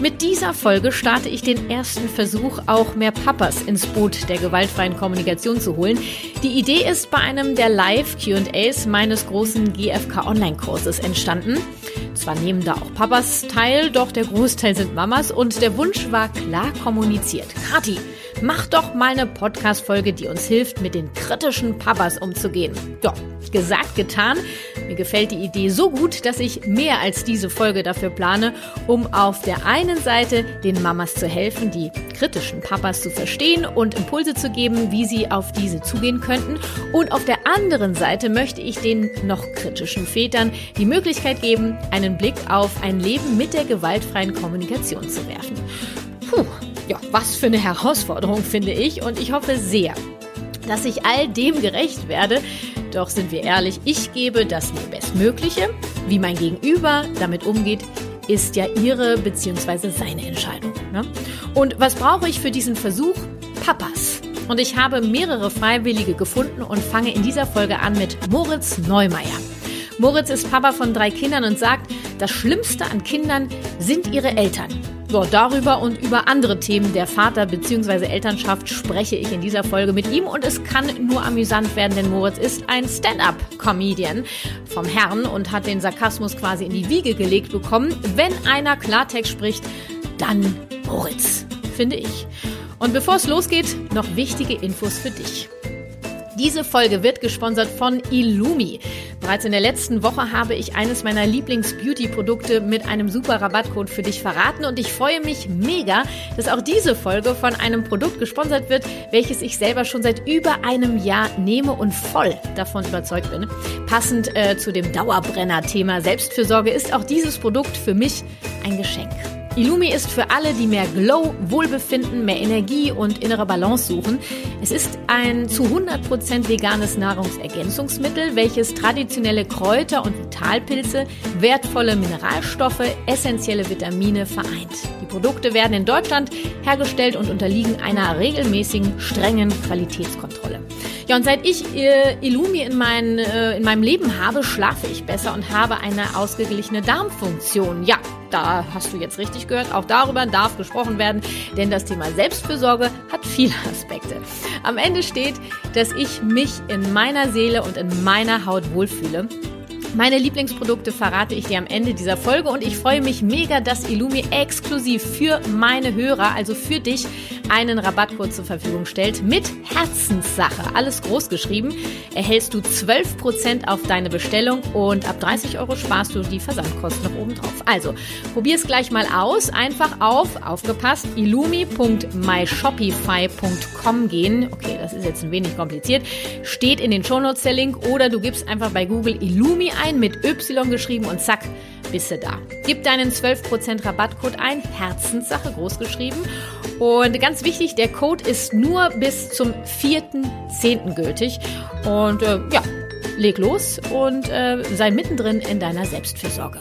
Mit dieser Folge starte ich den ersten Versuch, auch mehr Papas ins Boot der gewaltfreien Kommunikation zu holen. Die Idee ist bei einem der Live-QAs meines großen GFK Online-Kurses entstanden. Zwar nehmen da auch Papas teil, doch der Großteil sind Mamas und der Wunsch war klar kommuniziert. Kathi, mach doch mal eine Podcast-Folge, die uns hilft, mit den kritischen Papas umzugehen. Ja, gesagt, getan. Mir gefällt die Idee so gut, dass ich mehr als diese Folge dafür plane, um auf der einen Seite den Mamas zu helfen, die kritischen Papas zu verstehen und Impulse zu geben, wie sie auf diese zugehen könnten. Und auf der anderen Seite möchte ich den noch kritischen Vätern die Möglichkeit geben, einen Blick auf ein Leben mit der gewaltfreien Kommunikation zu werfen. Puh, ja, was für eine Herausforderung finde ich und ich hoffe sehr, dass ich all dem gerecht werde, doch sind wir ehrlich, ich gebe das mir Bestmögliche. Wie mein Gegenüber damit umgeht, ist ja ihre bzw. seine Entscheidung. Ne? Und was brauche ich für diesen Versuch? Papas. Und ich habe mehrere Freiwillige gefunden und fange in dieser Folge an mit Moritz Neumeier. Moritz ist Papa von drei Kindern und sagt, das Schlimmste an Kindern sind ihre Eltern. So, darüber und über andere Themen der Vater- bzw. Elternschaft spreche ich in dieser Folge mit ihm und es kann nur amüsant werden, denn Moritz ist ein Stand-up-Comedian vom Herrn und hat den Sarkasmus quasi in die Wiege gelegt bekommen. Wenn einer Klartext spricht, dann Moritz, finde ich. Und bevor es losgeht, noch wichtige Infos für dich. Diese Folge wird gesponsert von Illumi. Bereits in der letzten Woche habe ich eines meiner Lieblings-Beauty-Produkte mit einem super Rabattcode für dich verraten und ich freue mich mega, dass auch diese Folge von einem Produkt gesponsert wird, welches ich selber schon seit über einem Jahr nehme und voll davon überzeugt bin. Passend äh, zu dem Dauerbrenner-Thema Selbstfürsorge ist auch dieses Produkt für mich ein Geschenk. Illumi ist für alle, die mehr Glow, Wohlbefinden, mehr Energie und innere Balance suchen. Es ist ein zu 100% veganes Nahrungsergänzungsmittel, welches traditionelle Kräuter und Vitalpilze, wertvolle Mineralstoffe, essentielle Vitamine vereint. Die Produkte werden in Deutschland hergestellt und unterliegen einer regelmäßigen, strengen Qualitätskontrolle. Ja, und seit ich äh, Illumi in, mein, äh, in meinem Leben habe, schlafe ich besser und habe eine ausgeglichene Darmfunktion. Ja, da hast du jetzt richtig gehört. Auch darüber darf gesprochen werden, denn das Thema Selbstfürsorge hat viele Aspekte. Am Ende steht, dass ich mich in meiner Seele und in meiner Haut wohlfühle meine Lieblingsprodukte verrate ich dir am Ende dieser Folge und ich freue mich mega, dass Illumi exklusiv für meine Hörer, also für dich, einen Rabattcode zur Verfügung stellt mit Herzenssache. Alles groß geschrieben. Erhältst du 12% auf deine Bestellung und ab 30 Euro sparst du die Versandkosten noch oben drauf. Also, probier es gleich mal aus. Einfach auf, aufgepasst, illumi.myshopify.com gehen. Okay, das ist jetzt ein wenig kompliziert. Steht in den Shownotes der Link oder du gibst einfach bei Google Illumi ein, mit Y geschrieben und zack, bist du da. Gib deinen 12% Rabattcode ein, Herzenssache groß geschrieben. Und ganz wichtig, der Code ist nur bis zum 4.10. gültig. Und äh, ja, leg los und äh, sei mittendrin in deiner Selbstfürsorge.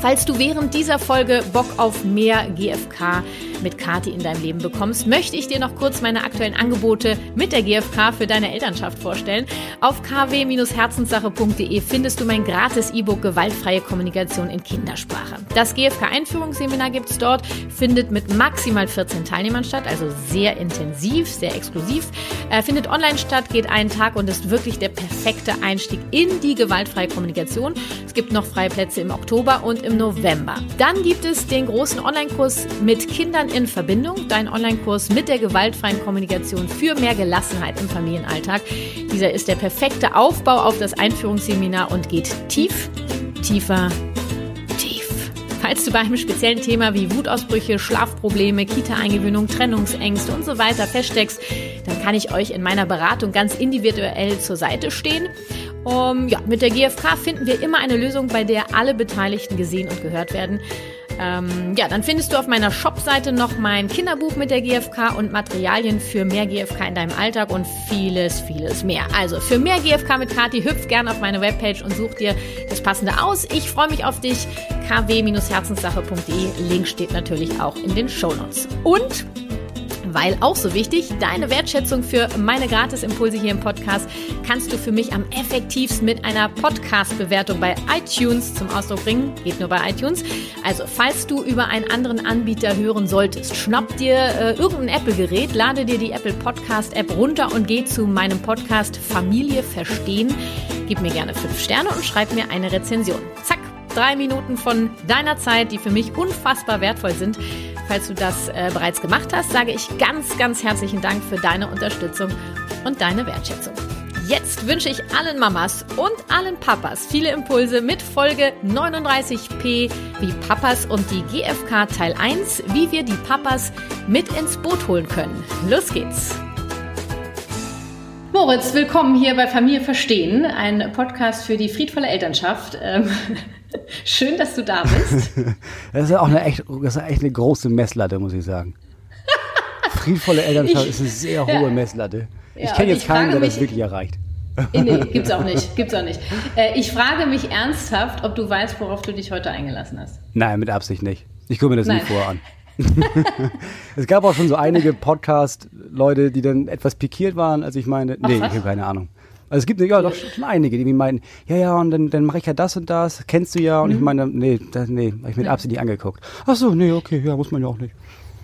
Falls du während dieser Folge Bock auf mehr GFK mit Kati in deinem Leben bekommst, möchte ich dir noch kurz meine aktuellen Angebote mit der GfK für deine Elternschaft vorstellen. Auf kw-herzenssache.de findest du mein gratis E-Book Gewaltfreie Kommunikation in Kindersprache. Das GfK-Einführungsseminar gibt es dort, findet mit maximal 14 Teilnehmern statt, also sehr intensiv, sehr exklusiv. Äh, findet online statt, geht einen Tag und ist wirklich der perfekte Einstieg in die gewaltfreie Kommunikation. Es gibt noch freie Plätze im Oktober und im November. Dann gibt es den großen Online-Kurs mit Kindern in Verbindung, dein Online-Kurs mit der gewaltfreien Kommunikation für mehr Gelassenheit im Familienalltag. Dieser ist der perfekte Aufbau auf das Einführungsseminar und geht tief, tiefer, tief. Falls du bei einem speziellen Thema wie Wutausbrüche, Schlafprobleme, Kita-Eingewöhnung, Trennungsängste und so weiter feststeckst, dann kann ich euch in meiner Beratung ganz individuell zur Seite stehen. Um, ja, mit der GfK finden wir immer eine Lösung, bei der alle Beteiligten gesehen und gehört werden. Ähm, ja, dann findest du auf meiner Shop-Seite noch mein Kinderbuch mit der GfK und Materialien für mehr GfK in deinem Alltag und vieles, vieles mehr. Also für mehr GfK mit Kati, hüpf gerne auf meine Webpage und such dir das Passende aus. Ich freue mich auf dich. kw-herzenssache.de. Link steht natürlich auch in den Shownotes. Und weil auch so wichtig, deine Wertschätzung für meine Gratisimpulse hier im Podcast kannst du für mich am effektivsten mit einer Podcast-Bewertung bei iTunes zum Ausdruck bringen. Geht nur bei iTunes. Also, falls du über einen anderen Anbieter hören solltest, schnapp dir äh, irgendein Apple-Gerät, lade dir die Apple Podcast-App runter und geh zu meinem Podcast Familie verstehen. Gib mir gerne fünf Sterne und schreib mir eine Rezension. Zack, drei Minuten von deiner Zeit, die für mich unfassbar wertvoll sind. Falls du das äh, bereits gemacht hast, sage ich ganz, ganz herzlichen Dank für deine Unterstützung und deine Wertschätzung. Jetzt wünsche ich allen Mamas und allen Papas viele Impulse mit Folge 39p wie Papas und die GFK Teil 1, wie wir die Papas mit ins Boot holen können. Los geht's! Moritz, willkommen hier bei Familie Verstehen, ein Podcast für die friedvolle Elternschaft. Ähm, schön, dass du da bist. Das ist ja auch eine echt, das ist echt eine große Messlatte, muss ich sagen. Friedvolle Elternschaft ich, ist eine sehr hohe ja. Messlatte. Ich ja, kenne jetzt keinen, der mich, das wirklich erreicht. Nee, gibt's auch nicht. Gibt's auch nicht. Äh, ich frage mich ernsthaft, ob du weißt, worauf du dich heute eingelassen hast. Nein, mit Absicht nicht. Ich gucke mir das Nein. nie vorher an. es gab auch schon so einige Podcast-Leute, die dann etwas pikiert waren, als ich meine, nee, ich habe keine Ahnung. Also es gibt ja doch schon einige, die mir meinen, ja, ja, und dann, dann mache ich ja das und das, kennst du ja. Und mhm. ich meine, nee, das, nee, habe ich mit Absicht nicht angeguckt. Ach so, nee, okay, ja, muss man ja auch nicht.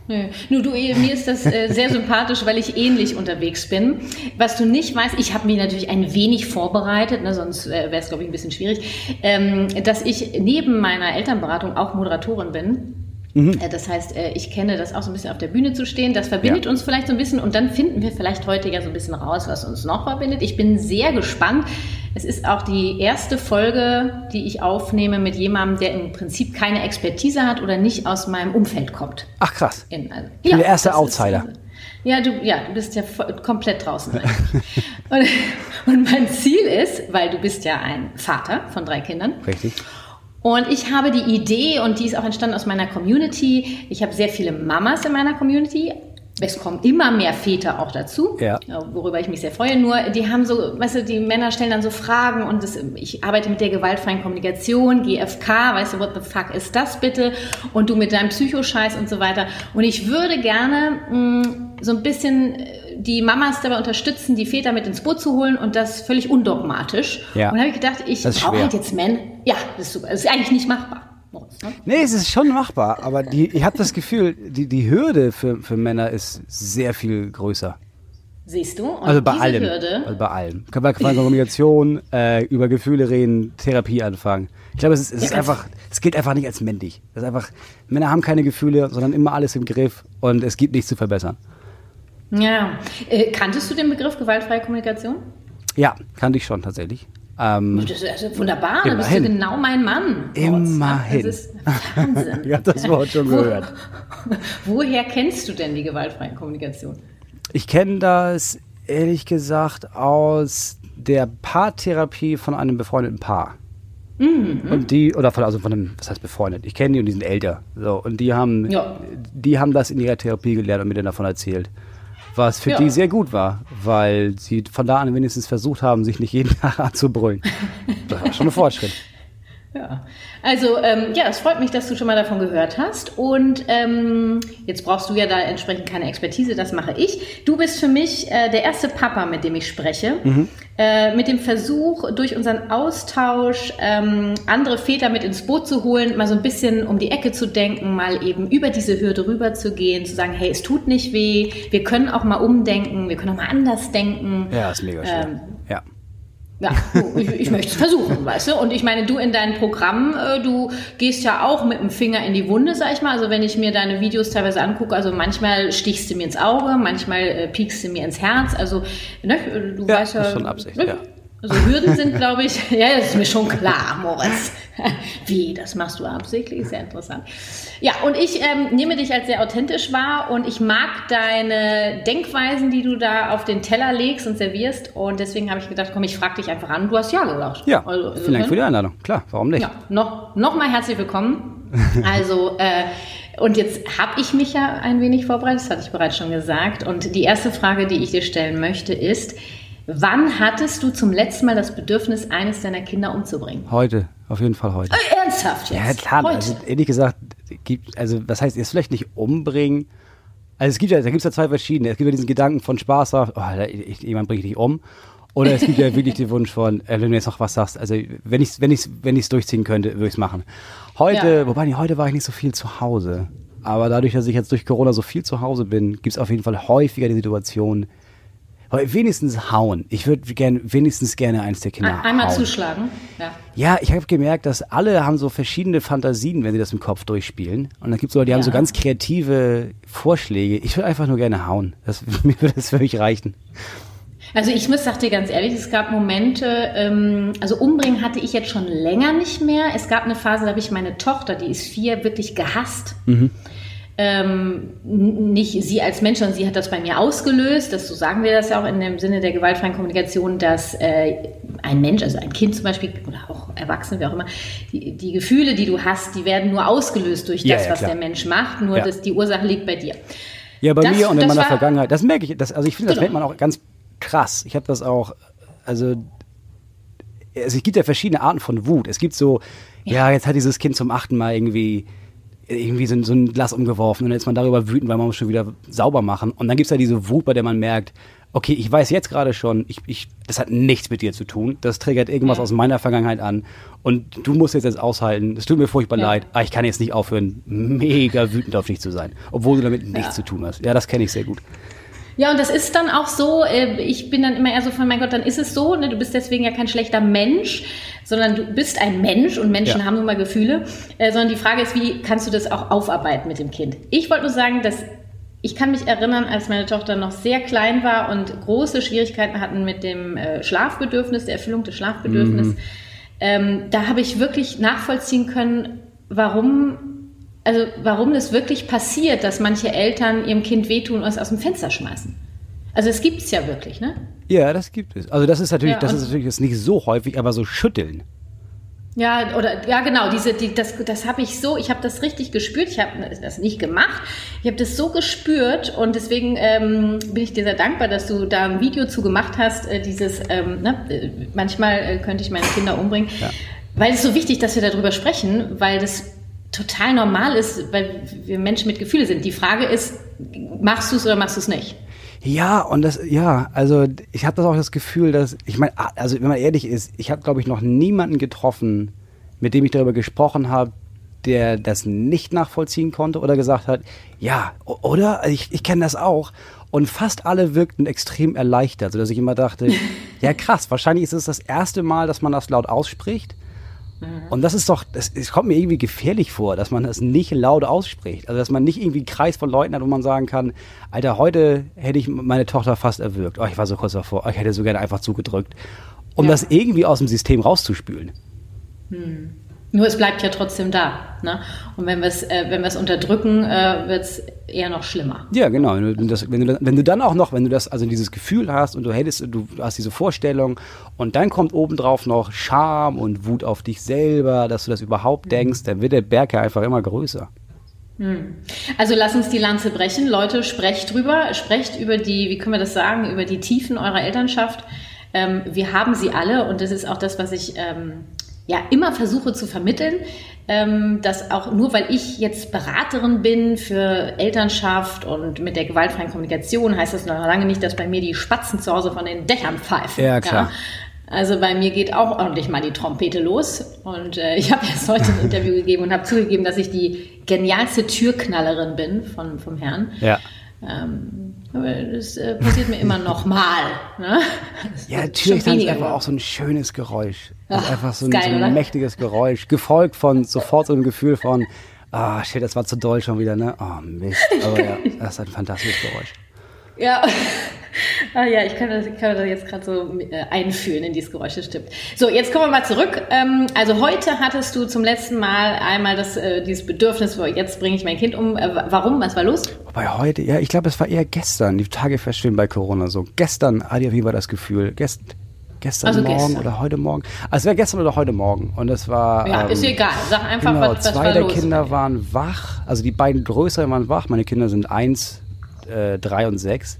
Nö. Nur du, mir ist das äh, sehr sympathisch, weil ich ähnlich unterwegs bin. Was du nicht weißt, ich habe mich natürlich ein wenig vorbereitet, ne, sonst äh, wäre es, glaube ich, ein bisschen schwierig, ähm, dass ich neben meiner Elternberatung auch Moderatorin bin. Mhm. Äh, das heißt, äh, ich kenne das auch so ein bisschen auf der Bühne zu stehen. Das verbindet ja. uns vielleicht so ein bisschen und dann finden wir vielleicht heute ja so ein bisschen raus, was uns noch verbindet. Ich bin sehr gespannt. Es ist auch die erste Folge, die ich aufnehme mit jemandem, der im Prinzip keine Expertise hat oder nicht aus meinem Umfeld kommt. Ach krass. In, also, ja, der erste Outsider. Ist, ja, du, ja, du bist ja komplett draußen. und, und mein Ziel ist, weil du bist ja ein Vater von drei Kindern. Richtig. Und ich habe die Idee, und die ist auch entstanden aus meiner Community. Ich habe sehr viele Mamas in meiner Community. Es kommen immer mehr Väter auch dazu, ja. worüber ich mich sehr freue. Nur, die haben so, weißt du, die Männer stellen dann so Fragen und das, ich arbeite mit der gewaltfreien Kommunikation, GFK, weißt du, what the fuck ist das bitte? Und du mit deinem Psychoscheiß und so weiter. Und ich würde gerne mh, mm, so ein bisschen die Mamas dabei unterstützen, die Väter mit ins Boot zu holen und das völlig undogmatisch. Ja. Und da habe ich gedacht, ich brauche halt jetzt Men. Ja, das ist super. Das ist eigentlich nicht machbar. Ne? Nee, es ist schon machbar, aber die, ich habe das Gefühl, die, die Hürde für, für Männer ist sehr viel größer. Siehst du? Und also bei allem. Hürde also bei allem. Bei Kommunikation, äh, über Gefühle reden, Therapie anfangen. Ich glaube, es, ist, es ja, ist einfach, es gilt einfach nicht als männlich. Es ist einfach, Männer haben keine Gefühle, sondern immer alles im Griff und es gibt nichts zu verbessern. Ja. Äh, kanntest du den Begriff gewaltfreie Kommunikation? Ja, kannte ich schon tatsächlich. Ähm, das ist wunderbar, da bist du genau mein Mann. Immerhin. Das ist Wahnsinn. ich habe das Wort schon Wo, gehört. Woher kennst du denn die gewaltfreie Kommunikation? Ich kenne das ehrlich gesagt aus der Paartherapie von einem befreundeten Paar. Mhm. Und die, oder von, also von einem, was heißt befreundet? Ich kenne die und die sind älter. So, und die haben, ja. die haben das in ihrer Therapie gelernt und mir dann davon erzählt was für ja. die sehr gut war, weil sie von da an wenigstens versucht haben, sich nicht jeden Tag anzubrüllen. Das war schon ein Fortschritt. Ja, also ähm, ja, es freut mich, dass du schon mal davon gehört hast. Und ähm, jetzt brauchst du ja da entsprechend keine Expertise, das mache ich. Du bist für mich äh, der erste Papa, mit dem ich spreche. Mhm. Äh, mit dem Versuch, durch unseren Austausch ähm, andere Väter mit ins Boot zu holen, mal so ein bisschen um die Ecke zu denken, mal eben über diese Hürde rüber zu gehen, zu sagen, hey, es tut nicht weh, wir können auch mal umdenken, wir können auch mal anders denken. Ja, ist mega schön. Ja. Ich, ich möchte es versuchen, weißt du? Und ich meine, du in deinem Programm, äh, du gehst ja auch mit dem Finger in die Wunde, sag ich mal. Also wenn ich mir deine Videos teilweise angucke, also manchmal stichst du mir ins Auge, manchmal äh, piekst du mir ins Herz. Also, ne, du ja, weißt ja. Das ist schon Absicht, ne? ja. Also Hürden sind, glaube ich, ja, das ist mir schon klar, Moritz. Wie, das machst du absichtlich? Sehr interessant. Ja, und ich ähm, nehme dich als sehr authentisch wahr und ich mag deine Denkweisen, die du da auf den Teller legst und servierst. Und deswegen habe ich gedacht, komm, ich frage dich einfach an. Du hast ja gesagt. Ja, also, vielen Dank für die Einladung. Klar, warum nicht? Ja, noch, noch mal herzlich willkommen. Also, äh, und jetzt habe ich mich ja ein wenig vorbereitet, das hatte ich bereits schon gesagt. Und die erste Frage, die ich dir stellen möchte, ist, wann hattest du zum letzten Mal das Bedürfnis, eines deiner Kinder umzubringen? Heute, auf jeden Fall heute. Äh, ernsthaft jetzt? Ja, klar. Heute? Also, ehrlich gesagt, gibt, also was heißt, jetzt vielleicht nicht umbringen. Also es gibt ja, da gibt es ja zwei verschiedene. Es gibt ja diesen Gedanken von Spaß, oh, jemand bringt dich um. Oder es gibt ja wirklich den Wunsch von, äh, wenn du jetzt noch was sagst, also wenn ich es wenn ich's, wenn ich's durchziehen könnte, würde ich es machen. Heute, ja. wobei, heute war ich nicht so viel zu Hause. Aber dadurch, dass ich jetzt durch Corona so viel zu Hause bin, gibt es auf jeden Fall häufiger die Situation, wenigstens hauen. Ich würde gern, wenigstens gerne eins der Kinder Einmal hauen. zuschlagen, ja. Ja, ich habe gemerkt, dass alle haben so verschiedene Fantasien, wenn sie das im Kopf durchspielen. Und dann gibt es so, die ja. haben so ganz kreative Vorschläge. Ich würde einfach nur gerne hauen. Das, mir würde das wirklich reichen. Also ich muss sag dir ganz ehrlich, es gab Momente, ähm, also umbringen hatte ich jetzt schon länger nicht mehr. Es gab eine Phase, da habe ich meine Tochter, die ist vier, wirklich gehasst. Mhm. Ähm, nicht sie als Mensch, sondern sie hat das bei mir ausgelöst. Das, so sagen wir das ja auch in dem Sinne der gewaltfreien Kommunikation, dass äh, ein Mensch, also ein Kind zum Beispiel oder auch Erwachsene, wie auch immer, die, die Gefühle, die du hast, die werden nur ausgelöst durch ja, das, ja, was der Mensch macht. Nur ja. dass die Ursache liegt bei dir. Ja, bei das, mir und in meiner war, Vergangenheit. Das merke ich. Das, also ich finde, das genau. merkt man auch ganz krass. Ich habe das auch, also, also es gibt ja verschiedene Arten von Wut. Es gibt so, ja, jetzt hat dieses Kind zum achten Mal irgendwie irgendwie so, so ein Glas umgeworfen und dann ist man darüber wütend, weil man muss schon wieder sauber machen. Und dann gibt es ja diese Wut, bei der man merkt, okay, ich weiß jetzt gerade schon, ich, ich, das hat nichts mit dir zu tun. Das triggert irgendwas ja. aus meiner Vergangenheit an. Und du musst jetzt jetzt aushalten. Es tut mir furchtbar ja. leid, aber ich kann jetzt nicht aufhören, mega wütend auf dich zu sein. Obwohl du damit nichts ja. zu tun hast. Ja, das kenne ich sehr gut. Ja, und das ist dann auch so, äh, ich bin dann immer eher so von, mein Gott, dann ist es so, ne, du bist deswegen ja kein schlechter Mensch, sondern du bist ein Mensch und Menschen ja. haben nun mal Gefühle, äh, sondern die Frage ist, wie kannst du das auch aufarbeiten mit dem Kind? Ich wollte nur sagen, dass ich kann mich erinnern, als meine Tochter noch sehr klein war und große Schwierigkeiten hatten mit dem äh, Schlafbedürfnis, der Erfüllung des Schlafbedürfnisses. Mhm. Ähm, da habe ich wirklich nachvollziehen können, warum also warum das wirklich passiert, dass manche Eltern ihrem Kind wehtun und es aus dem Fenster schmeißen. Also es gibt es ja wirklich, ne? Ja, das gibt es. Also das ist natürlich, ja, das ist natürlich jetzt nicht so häufig, aber so schütteln. Ja, oder ja genau, diese, die, das, das habe ich so, ich habe das richtig gespürt. Ich habe das nicht gemacht. Ich habe das so gespürt und deswegen ähm, bin ich dir sehr dankbar, dass du da ein Video zu gemacht hast. Äh, dieses, ähm, ne, äh, manchmal äh, könnte ich meine Kinder umbringen, ja. weil es so wichtig, dass wir darüber sprechen, weil das total normal ist, weil wir Menschen mit Gefühle sind. Die Frage ist, machst du es oder machst du es nicht? Ja, und das, ja, also ich habe das auch das Gefühl, dass, ich meine, also wenn man ehrlich ist, ich habe, glaube ich, noch niemanden getroffen, mit dem ich darüber gesprochen habe, der das nicht nachvollziehen konnte oder gesagt hat, ja, oder? Also ich, ich kenne das auch. Und fast alle wirkten extrem erleichtert, sodass ich immer dachte, ja krass, wahrscheinlich ist es das erste Mal, dass man das laut ausspricht. Mhm. Und das ist doch, das, es kommt mir irgendwie gefährlich vor, dass man das nicht laut ausspricht. Also, dass man nicht irgendwie einen Kreis von Leuten hat, wo man sagen kann, Alter, heute hätte ich meine Tochter fast erwürgt. Oh, ich war so kurz davor. Oh, ich hätte so gerne einfach zugedrückt. Um ja. das irgendwie aus dem System rauszuspülen. Hm. Nur es bleibt ja trotzdem da. Ne? Und wenn wir es äh, wenn wir's unterdrücken, äh, wird es eher noch schlimmer. Ja, genau. Wenn du, das, wenn, du, wenn du dann auch noch, wenn du das, also dieses Gefühl hast und du hättest, du hast diese Vorstellung und dann kommt obendrauf noch Scham und Wut auf dich selber, dass du das überhaupt mhm. denkst, dann wird der Berg ja einfach immer größer. Hm. Also lass uns die Lanze brechen. Leute, sprecht drüber, sprecht über die, wie können wir das sagen, über die Tiefen eurer Elternschaft. Ähm, wir haben sie alle und das ist auch das, was ich ähm, ja immer versuche zu vermitteln, ähm, dass auch nur weil ich jetzt Beraterin bin für Elternschaft und mit der gewaltfreien Kommunikation, heißt das noch lange nicht, dass bei mir die Spatzen zu Hause von den Dächern pfeifen. Ja, klar. Ja? Also bei mir geht auch ordentlich mal die Trompete los. Und äh, ich habe jetzt heute ein Interview gegeben und habe zugegeben, dass ich die genialste Türknallerin bin von, vom Herrn. Ja. Ähm, das äh, passiert mir immer noch mal. Ne? Ja, natürlich ist einfach auch so ein schönes Geräusch. Das ist einfach so ein, geil, so ein mächtiges Geräusch, gefolgt von sofort so einem Gefühl von, ah, oh, shit, das war zu doll schon wieder, ne? Oh, Mist. Aber ja, das ist ein fantastisches Geräusch. Ja, ah, ja, ich kann das, kann das jetzt gerade so äh, einfühlen in dieses Geräusch, das stimmt. So, jetzt kommen wir mal zurück. Ähm, also heute hattest du zum letzten Mal einmal das, äh, dieses Bedürfnis, jetzt bringe ich mein Kind um. Äh, warum? Was war los? Wobei heute, ja, ich glaube, es war eher gestern. Die Tage feststehen bei Corona so. Gestern hatte ich auf jeden Fall das Gefühl, gest, gestern also Morgen gestern. oder heute Morgen. Also es wäre gestern oder heute Morgen. Und es war. Ja, ähm, ist egal. Sag einfach, genau, was, was Zwei der Kinder waren wach. Also die beiden größeren waren wach. Meine Kinder sind eins, äh, drei und sechs.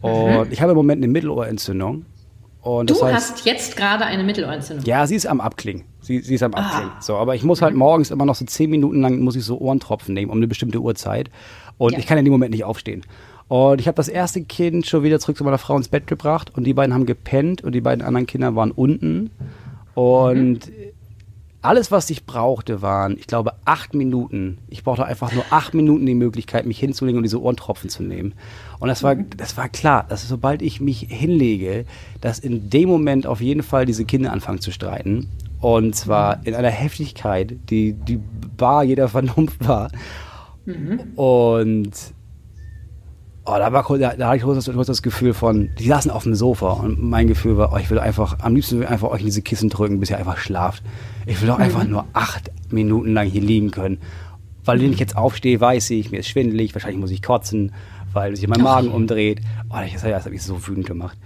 Und mhm. ich habe im Moment eine Mittelohrentzündung. Und du heißt, hast jetzt gerade eine Mittelohrentzündung? Ja, sie ist am Abklingen. Sie, sie ist am ah. Abklingen. So, aber ich muss halt morgens immer noch so zehn Minuten lang muss ich so Ohrentropfen nehmen um eine bestimmte Uhrzeit. Und ja. ich kann in dem Moment nicht aufstehen. Und ich habe das erste Kind schon wieder zurück zu meiner Frau ins Bett gebracht und die beiden haben gepennt und die beiden anderen Kinder waren unten. Und mhm. Alles, was ich brauchte, waren, ich glaube, acht Minuten. Ich brauchte einfach nur acht Minuten die Möglichkeit, mich hinzulegen und diese Ohrentropfen zu nehmen. Und das war, mhm. das war klar, dass sobald ich mich hinlege, dass in dem Moment auf jeden Fall diese Kinder anfangen zu streiten. Und zwar in einer Heftigkeit, die, die bar jeder Vernunft war. Mhm. Und Oh, da, war, da, da hatte ich kurz das, das, Gefühl von, die saßen auf dem Sofa und mein Gefühl war, oh, ich will einfach, am liebsten will einfach euch in diese Kissen drücken, bis ihr einfach schlaft. Ich will doch einfach mhm. nur acht Minuten lang hier liegen können. Weil wenn ich jetzt aufstehe, weiß ich, mir ist schwindelig, wahrscheinlich muss ich kotzen, weil sich mein Magen umdreht. Oh, das, das hat mich so wütend gemacht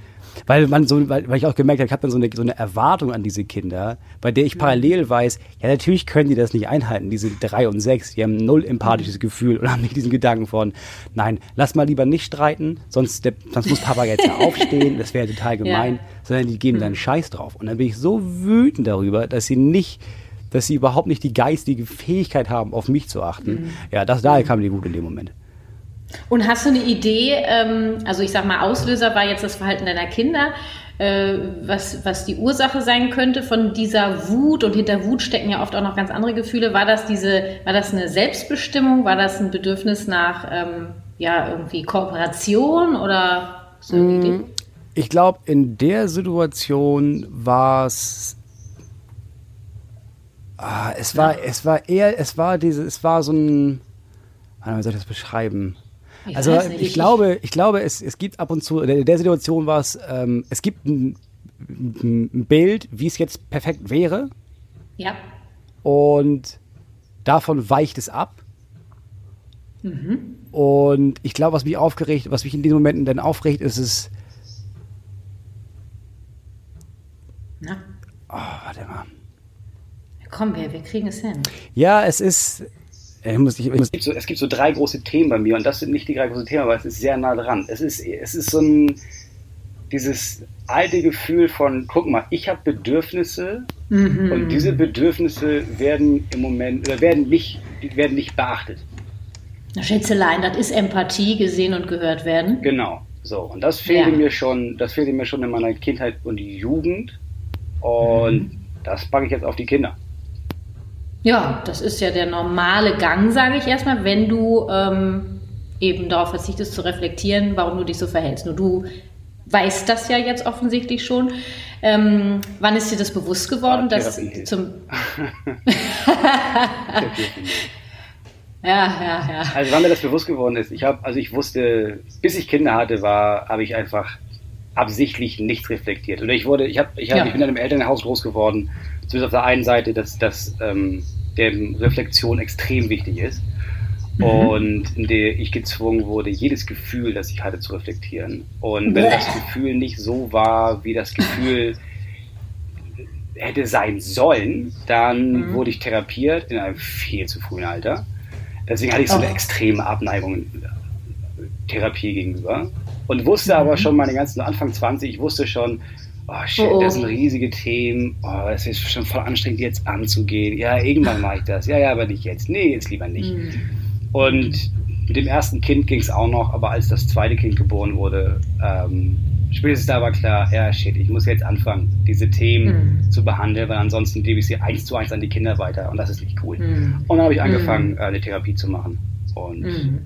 weil man so, weil, weil ich auch gemerkt habe, ich habe dann so eine, so eine Erwartung an diese Kinder, bei der ich parallel weiß, ja, natürlich können die das nicht einhalten, diese drei und sechs, die haben null empathisches mhm. Gefühl und haben nicht diesen Gedanken von, nein, lass mal lieber nicht streiten, sonst, der, sonst muss Papa jetzt ja aufstehen, das wäre total gemein, ja. sondern die geben mhm. dann Scheiß drauf. Und dann bin ich so wütend darüber, dass sie nicht dass sie überhaupt nicht die geistige Fähigkeit haben, auf mich zu achten. Mhm. Ja, das, daher kam die Wut in dem Moment. Und hast du eine Idee, ähm, also ich sag mal, Auslöser war jetzt das Verhalten deiner Kinder, äh, was, was die Ursache sein könnte von dieser Wut und hinter Wut stecken ja oft auch noch ganz andere Gefühle. War das diese, war das eine Selbstbestimmung? War das ein Bedürfnis nach ähm, ja, irgendwie Kooperation oder so eine mm, Idee? Ich glaube, in der Situation war es Ah, es war, ja. es war eher, es war diese, es war so ein, wie soll ich das beschreiben? Ich also ich, ich, glaube, ich glaube, es, es gibt ab und zu, in der Situation war es, ähm, es gibt ein, ein Bild, wie es jetzt perfekt wäre. Ja. Und davon weicht es ab. Mhm. Und ich glaube, was mich aufgeregt, was mich in diesen Momenten dann aufregt, ist es. Na? Oh, warte mal. Komm, wir, wir kriegen es hin. Ja, es ist, ich muss, ich, es, gibt so, es gibt so drei große Themen bei mir und das sind nicht die drei großen Themen, aber es ist sehr nah dran. Es ist, es ist so ein, dieses alte Gefühl von, guck mal, ich habe Bedürfnisse mhm. und diese Bedürfnisse werden im Moment, oder werden nicht, werden nicht beachtet. Schätzelein, das ist Empathie, gesehen und gehört werden. Genau, so. Und das fehlte ja. mir schon, das fehlte mir schon in meiner Kindheit und Jugend. Und mhm. das packe ich jetzt auf die Kinder. Ja, das ist ja der normale Gang, sage ich erstmal, wenn du ähm, eben darauf verzichtest zu reflektieren, warum du dich so verhältst. Nur du weißt das ja jetzt offensichtlich schon. Ähm, wann ist dir das bewusst geworden, ja, dass zum Ja, ja, ja. Also wann mir das bewusst geworden ist, ich habe, also ich wusste, bis ich Kinder hatte, war, habe ich einfach absichtlich nichts reflektiert. Oder ich wurde, ich habe, ich, hab, ja. ich bin in einem Elternhaus groß geworden zumindest auf der einen Seite, dass, dass ähm, der Reflexion extrem wichtig ist. Mhm. Und in der ich gezwungen wurde, jedes Gefühl, das ich hatte, zu reflektieren. Und wenn das Gefühl nicht so war, wie das Gefühl hätte sein sollen, dann mhm. wurde ich therapiert in einem viel zu frühen Alter. Deswegen hatte ich so eine oh. extreme Abneigung Therapie gegenüber. Und wusste mhm. aber schon meine ganzen Anfang 20, ich wusste schon, oh shit, oh, oh. das sind riesige Themen, oh, es ist schon voll anstrengend, jetzt anzugehen. Ja, irgendwann mache ich das. Ja, ja, aber nicht jetzt. Nee, jetzt lieber nicht. Mhm. Und mit dem ersten Kind ging es auch noch, aber als das zweite Kind geboren wurde, ähm, spätestens da war klar, ja, shit, ich muss jetzt anfangen, diese Themen mhm. zu behandeln, weil ansonsten gebe ich sie eins zu eins an die Kinder weiter und das ist nicht cool. Mhm. Und dann habe ich angefangen, mhm. äh, eine Therapie zu machen. Und mhm.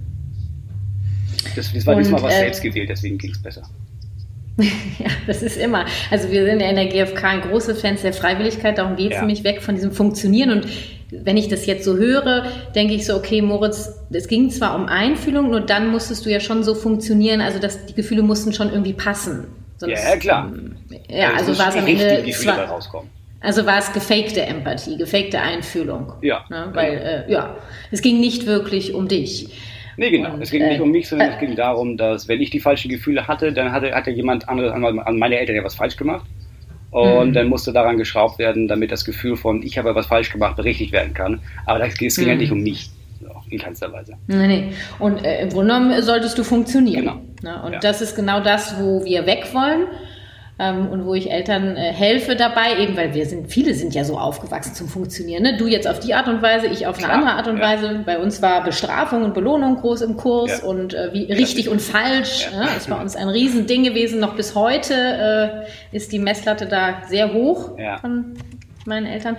das, das war und, diesmal was äh, selbst gewählt, deswegen ging es besser. Ja, das ist immer. Also wir sind ja in der GfK ein große Fans der Freiwilligkeit, darum geht es ja. nämlich weg von diesem Funktionieren und wenn ich das jetzt so höre, denke ich so, okay, Moritz, es ging zwar um Einfühlung, nur dann musstest du ja schon so funktionieren, also dass die Gefühle mussten schon irgendwie passen. Sonst, ja, ja, klar. Ja, also, also war es am Ende. Zwar, rauskommen. Also war es gefakte Empathie, gefakte Einfühlung. Ja. Ne? Weil, genau. äh, ja, es ging nicht wirklich um dich. Nee, genau. Und, es ging äh, nicht um mich, sondern äh, es ging darum, dass, wenn ich die falschen Gefühle hatte, dann hatte, hatte jemand anderes, an meine Eltern ja was falsch gemacht. Und mhm. dann musste daran geschraubt werden, damit das Gefühl von, ich habe was falsch gemacht, berichtigt werden kann. Aber das, es ging mhm. ja nicht um mich. In keinster Weise. Nee, nee. Und äh, im Grunde genommen solltest du funktionieren. Genau. Ne? Und ja. das ist genau das, wo wir weg wollen ähm, und wo ich Eltern äh, helfe dabei, eben weil wir sind, viele sind ja so aufgewachsen zum Funktionieren. Ne? Du jetzt auf die Art und Weise, ich auf eine Klar, andere Art und ja. Weise. Bei uns war Bestrafung und Belohnung groß im Kurs ja. und äh, wie richtig und falsch. Ja. Ne? ist bei uns ein Riesending gewesen. Noch bis heute äh, ist die Messlatte da sehr hoch von meinen Eltern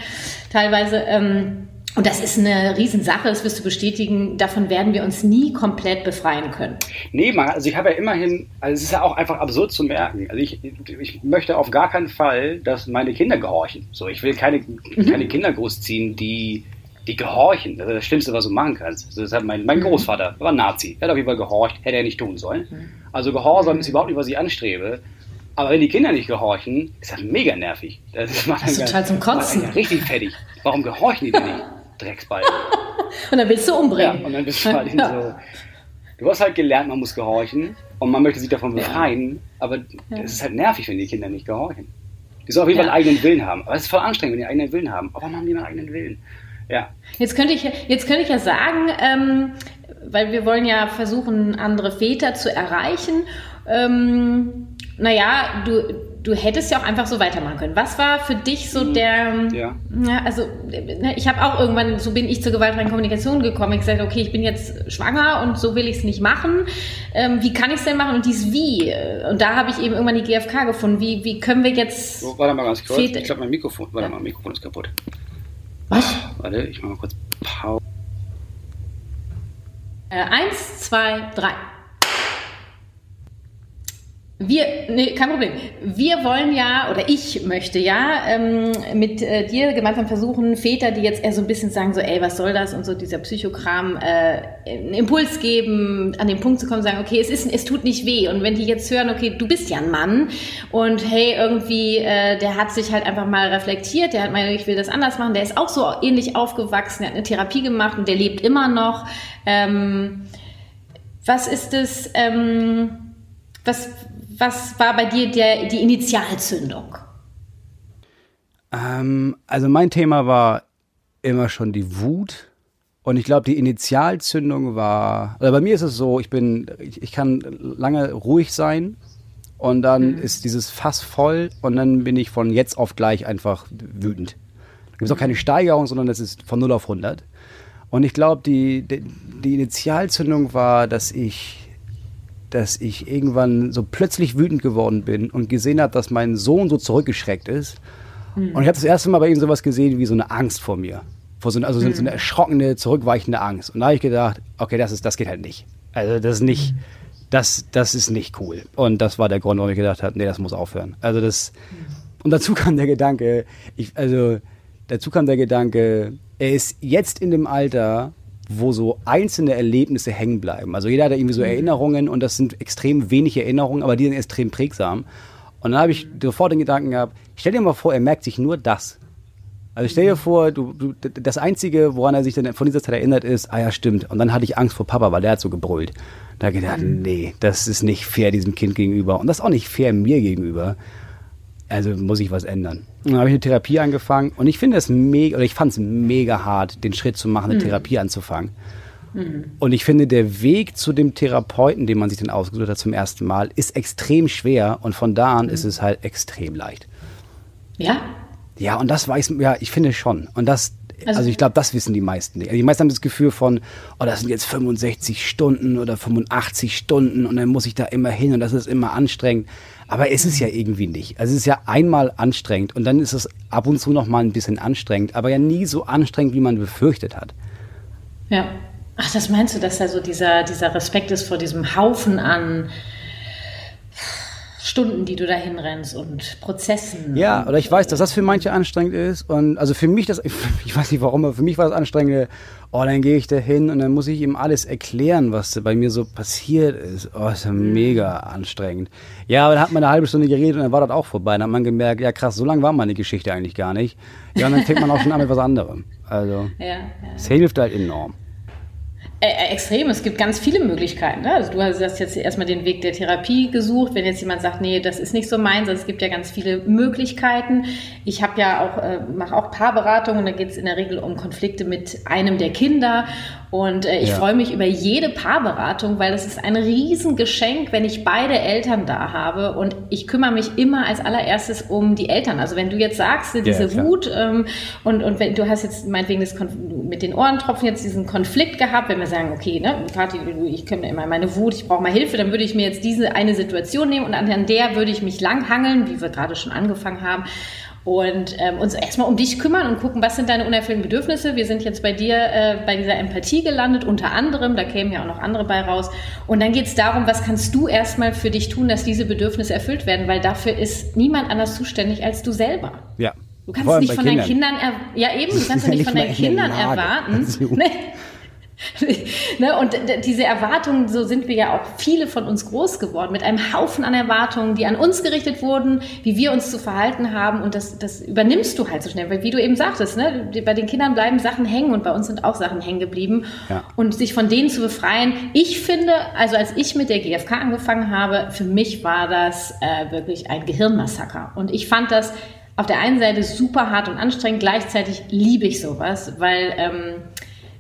teilweise. Ähm, und das ist eine Riesensache, das wirst du bestätigen. Davon werden wir uns nie komplett befreien können. Nee, man, also ich habe ja immerhin, also es ist ja auch einfach absurd zu merken. Also ich, ich möchte auf gar keinen Fall, dass meine Kinder gehorchen. So, ich will keine, mhm. keine Kinder großziehen, die, die gehorchen. Das ist das Schlimmste, was du machen kannst. Das hat mein, mein mhm. Großvater war Nazi. Er hat auf jeden Fall gehorcht, hätte er nicht tun sollen. Mhm. Also Gehorsam ist überhaupt nicht, was ich anstrebe. Aber wenn die Kinder nicht gehorchen, ist das mega nervig. Das macht das ist total zum Kotzen. richtig fertig. Warum gehorchen die denn nicht? Drecksball. und dann willst du umbringen. Ja, und dann bist du halt ja. so. Du hast halt gelernt, man muss gehorchen und man möchte sich davon befreien, aber es ist halt nervig, wenn die Kinder nicht gehorchen. Die sollen auf jeden Fall einen eigenen Willen haben. Aber es ist voll anstrengend, wenn die einen eigenen Willen haben. Aber warum haben die einen eigenen Willen? Ja. Jetzt könnte ich, jetzt könnte ich ja sagen, ähm, weil wir wollen ja versuchen, andere Väter zu erreichen. Ähm, naja, du, du hättest ja auch einfach so weitermachen können. Was war für dich so mhm. der, ja. ja also ne, ich habe auch irgendwann, so bin ich zur gewaltfreien Kommunikation gekommen. Ich gesagt, okay, ich bin jetzt schwanger und so will ich es nicht machen. Ähm, wie kann ich es denn machen? Und dies wie? Und da habe ich eben irgendwann die GfK gefunden. Wie, wie können wir jetzt... So, warte mal ganz kurz. Ich glaube, mein Mikrofon, warte ja. mal, mein Mikrofon ist kaputt. Was? Warte, ich mache mal kurz Pause. Äh, eins, zwei, drei. Wir, nee, kein Problem. Wir wollen ja, oder ich möchte ja ähm, mit äh, dir gemeinsam versuchen, Väter, die jetzt eher so ein bisschen sagen, so, ey, was soll das und so dieser Psychokram, äh, einen Impuls geben, an den Punkt zu kommen, sagen, okay, es ist, es tut nicht weh. Und wenn die jetzt hören, okay, du bist ja ein Mann und hey, irgendwie, äh, der hat sich halt einfach mal reflektiert, der hat mal, ich will das anders machen, der ist auch so ähnlich aufgewachsen, der hat eine Therapie gemacht und der lebt immer noch. Ähm, was ist es? Ähm, was was war bei dir der, die Initialzündung? Ähm, also mein Thema war immer schon die Wut. Und ich glaube, die Initialzündung war, oder bei mir ist es so, ich bin, ich, ich kann lange ruhig sein und dann mhm. ist dieses Fass voll und dann bin ich von jetzt auf gleich einfach wütend. Da gibt es auch keine Steigerung, sondern das ist von 0 auf 100. Und ich glaube, die, die, die Initialzündung war, dass ich dass ich irgendwann so plötzlich wütend geworden bin und gesehen habe, dass mein Sohn so zurückgeschreckt ist. Mhm. Und ich habe das erste Mal bei ihm sowas gesehen wie so eine Angst vor mir. Vor so, also mhm. so eine erschrockene, zurückweichende Angst. Und da habe ich gedacht, okay, das, ist, das geht halt nicht. Also das ist nicht, mhm. das, das ist nicht cool. Und das war der Grund, warum ich gedacht habe, nee, das muss aufhören. Also das, und dazu kam der Gedanke, ich, also dazu kam der Gedanke, er ist jetzt in dem Alter, wo so einzelne Erlebnisse hängen bleiben. Also jeder hat da irgendwie so mhm. Erinnerungen und das sind extrem wenig Erinnerungen, aber die sind extrem prägsam. Und dann habe ich sofort den Gedanken gehabt, stell dir mal vor, er merkt sich nur das. Also stell dir vor, du, du, das Einzige, woran er sich dann von dieser Zeit erinnert, ist, ah ja, stimmt. Und dann hatte ich Angst vor Papa, weil der hat so gebrüllt. Da habe ich gedacht, mhm. nee, das ist nicht fair diesem Kind gegenüber. Und das ist auch nicht fair mir gegenüber also muss ich was ändern. dann habe ich eine Therapie angefangen und ich finde es mega, oder ich fand es mega hart, den Schritt zu machen, eine mhm. Therapie anzufangen. Mhm. Und ich finde, der Weg zu dem Therapeuten, den man sich dann ausgesucht hat zum ersten Mal, ist extrem schwer und von da an mhm. ist es halt extrem leicht. Ja? Ja, und das weiß, ja, ich finde schon. Und das, also, also ich glaube, das wissen die meisten nicht. Also die meisten haben das Gefühl von, oh, das sind jetzt 65 Stunden oder 85 Stunden und dann muss ich da immer hin und das ist immer anstrengend. Aber es ist ja irgendwie nicht. Also es ist ja einmal anstrengend und dann ist es ab und zu noch mal ein bisschen anstrengend, aber ja nie so anstrengend, wie man befürchtet hat. Ja. Ach, das meinst du, dass da so dieser, dieser Respekt ist vor diesem Haufen an Stunden, die du dahin rennst und Prozessen. Ja, oder ich weiß, dass das für manche anstrengend ist. Und also für mich, das, ich weiß nicht warum, aber für mich war das anstrengende, oh, dann gehe ich da hin und dann muss ich ihm alles erklären, was bei mir so passiert ist. Oh, ist ja mhm. mega anstrengend. Ja, aber dann hat man eine halbe Stunde geredet und dann war das auch vorbei. Dann hat man gemerkt, ja krass, so lange war meine Geschichte eigentlich gar nicht. Ja, und dann fängt man auch schon an mit was anderem. Also, es ja, ja. hilft halt enorm. Äh, äh, extrem. Es gibt ganz viele Möglichkeiten. Ne? Also du hast jetzt erstmal den Weg der Therapie gesucht. Wenn jetzt jemand sagt, nee, das ist nicht so meins, also es gibt ja ganz viele Möglichkeiten. Ich habe ja auch, äh, mache auch Paarberatungen da geht es in der Regel um Konflikte mit einem der Kinder. Und äh, ich ja. freue mich über jede Paarberatung, weil das ist ein Riesengeschenk, wenn ich beide Eltern da habe. Und ich kümmere mich immer als allererstes um die Eltern. Also wenn du jetzt sagst, diese ja, Wut ähm, und, und wenn du hast jetzt meinetwegen das mit den Ohrentropfen jetzt diesen Konflikt gehabt, wenn wir sagen, okay, ne, Kathi, ich kümmere immer meine Wut, ich brauche mal Hilfe, dann würde ich mir jetzt diese eine Situation nehmen und an der würde ich mich langhangeln, wie wir gerade schon angefangen haben und ähm, uns erstmal um dich kümmern und gucken, was sind deine unerfüllten Bedürfnisse. Wir sind jetzt bei dir äh, bei dieser Empathie gelandet, unter anderem, da kämen ja auch noch andere bei raus. Und dann geht es darum, was kannst du erstmal für dich tun, dass diese Bedürfnisse erfüllt werden, weil dafür ist niemand anders zuständig als du selber. Ja. Du kannst nicht von Kindern. deinen Kindern, ja eben, du kannst ja nicht von deinen Kindern erwarten. Nee. ne? Und diese Erwartungen, so sind wir ja auch viele von uns groß geworden, mit einem Haufen an Erwartungen, die an uns gerichtet wurden, wie wir uns zu verhalten haben. Und das, das übernimmst du halt so schnell, weil wie du eben sagtest, ne? bei den Kindern bleiben Sachen hängen und bei uns sind auch Sachen hängen geblieben. Ja. Und sich von denen zu befreien, ich finde, also als ich mit der GfK angefangen habe, für mich war das äh, wirklich ein Gehirnmassaker. Und ich fand das auf der einen Seite super hart und anstrengend, gleichzeitig liebe ich sowas, weil ähm,